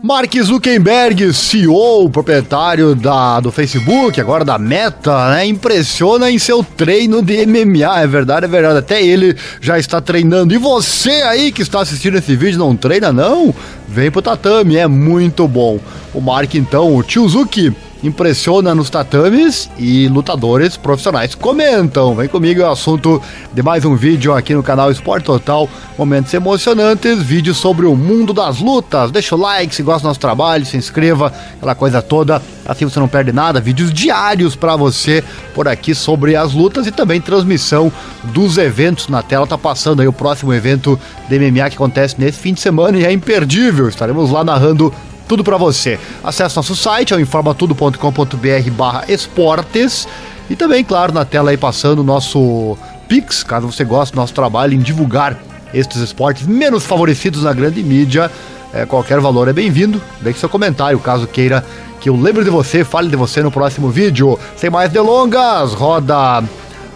Mark Zuckerberg, CEO, proprietário da, do Facebook, agora da Meta, né? Impressiona em seu treino de MMA. É verdade, é verdade. Até ele já está treinando. E você aí que está assistindo esse vídeo não treina, não? Vem pro tatame, é muito bom. O Mark, então, o tio Zuki impressiona nos tatames e lutadores profissionais comentam. Vem comigo, é o assunto de mais um vídeo aqui no canal Esporte Total. Momentos emocionantes, vídeos sobre o mundo das lutas. Deixa o like se gosta do nosso trabalho, se inscreva, aquela coisa toda. Assim você não perde nada. Vídeos diários para você por aqui sobre as lutas e também transmissão dos eventos na tela. Tá passando aí o próximo evento de MMA que acontece nesse fim de semana e é imperdível. Estaremos lá narrando tudo para você. Acesse nosso site, é o informatudo.com.br barra esportes e também, claro, na tela aí passando o nosso Pix, caso você goste do nosso trabalho em divulgar estes esportes menos favorecidos na grande mídia. É, qualquer valor é bem-vindo. Deixe seu comentário, caso queira que eu lembre de você, fale de você no próximo vídeo. Sem mais delongas, roda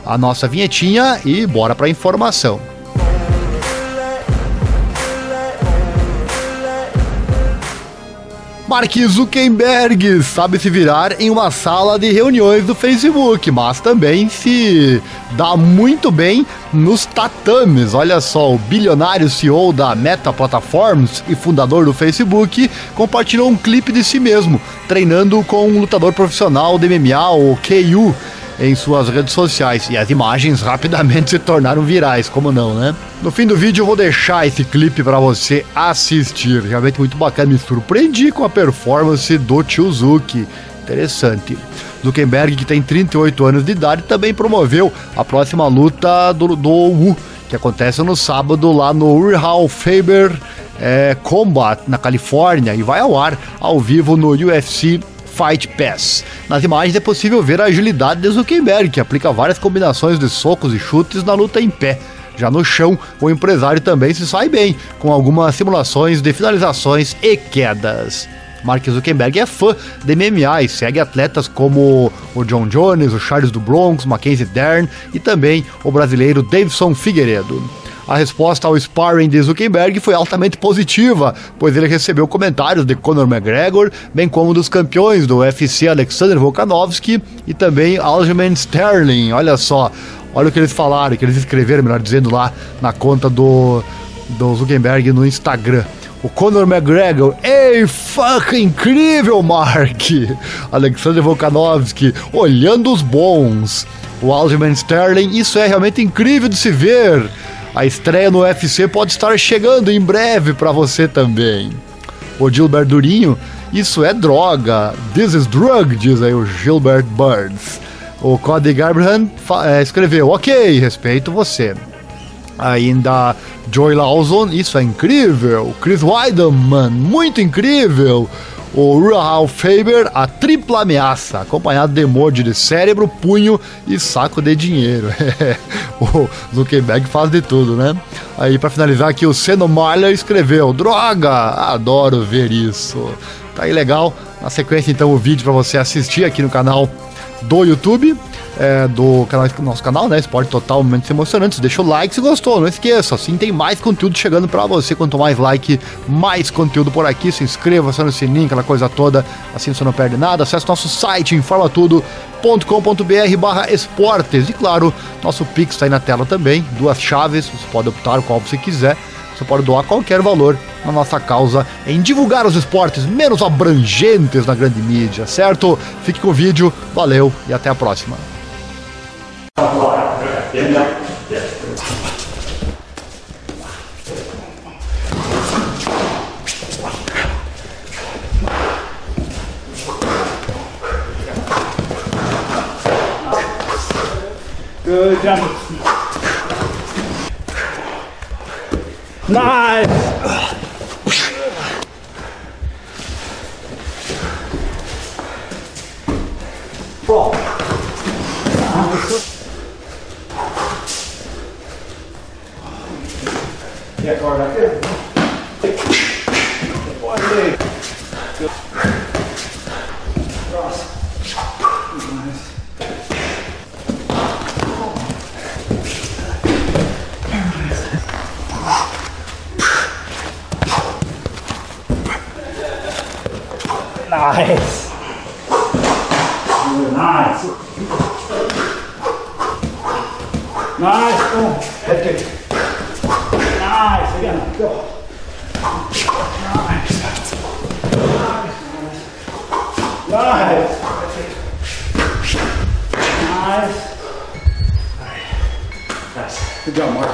a nossa vinhetinha e bora para informação. Mark Zuckerberg sabe se virar em uma sala de reuniões do Facebook, mas também se dá muito bem nos tatames. Olha só, o bilionário CEO da Meta Platforms e fundador do Facebook compartilhou um clipe de si mesmo, treinando com um lutador profissional de MMA, o KU em suas redes sociais e as imagens rapidamente se tornaram virais, como não, né? No fim do vídeo eu vou deixar esse clipe para você assistir, realmente muito bacana, me surpreendi com a performance do Chuzuki, interessante. Zuckerberg, que tem 38 anos de idade, também promoveu a próxima luta do, do Wu, que acontece no sábado lá no Urhal Faber é, Combat, na Califórnia, e vai ao ar ao vivo no UFC Fight Pass. Nas imagens é possível ver a agilidade de Zuckerberg, que aplica várias combinações de socos e chutes na luta em pé. Já no chão, o empresário também se sai bem, com algumas simulações de finalizações e quedas. Mark Zuckerberg é fã de MMA e segue atletas como o John Jones, o Charles do Bronx, Mackenzie Dern e também o brasileiro Davidson Figueiredo. A resposta ao sparring de Zuckerberg foi altamente positiva, pois ele recebeu comentários de Conor McGregor, bem como dos campeões do UFC Alexander Volkanovski e também Aljamain Sterling. Olha só, olha o que eles falaram, que eles escreveram, melhor dizendo, lá na conta do, do Zuckerberg no Instagram. O Conor McGregor, ei, fuck, incrível, Mark! Alexander Volkanovski, olhando os bons. O Aljamain Sterling, isso é realmente incrível de se ver. A estreia no UFC pode estar chegando em breve para você também. O Gilbert Durinho, isso é droga. This is drug, diz aí o Gilbert Burns. O Cody Garbrandt é, escreveu, ok, respeito você. Ainda Joy Lawson, isso é incrível. Chris Weidman, muito incrível o Rahal Faber, a tripla ameaça, acompanhado de emoji de cérebro, punho e saco de dinheiro. o Zuckerberg faz de tudo, né? Aí para finalizar aqui o Seno Marler escreveu: "Droga, adoro ver isso". Tá aí legal. Na sequência então o vídeo para você assistir aqui no canal do YouTube é, do canal, nosso canal, né? Esporte Total, momentos emocionantes. Deixa o like se gostou, não esqueça. Assim tem mais conteúdo chegando para você. Quanto mais like, mais conteúdo por aqui. Se inscreva, acione o sininho, aquela coisa toda. Assim você não perde nada. Acesse nosso site, informatudo.com.br barra esportes. E claro, nosso Pix está aí na tela também. Duas chaves, você pode optar qual você quiser. Você pode doar qualquer valor na nossa causa em divulgar os esportes menos abrangentes na grande mídia, certo? Fique com o vídeo, valeu e até a próxima. vielen Dank. Ja. Good jump. Nice. Four. Nice. Yeah, guard up there. One leg. Cross. Nice. Nice. Really nice. Nice. Boom. Head kick. Nice. Again. Go. Nice. Nice. Nice. Nice. Good job, Mark.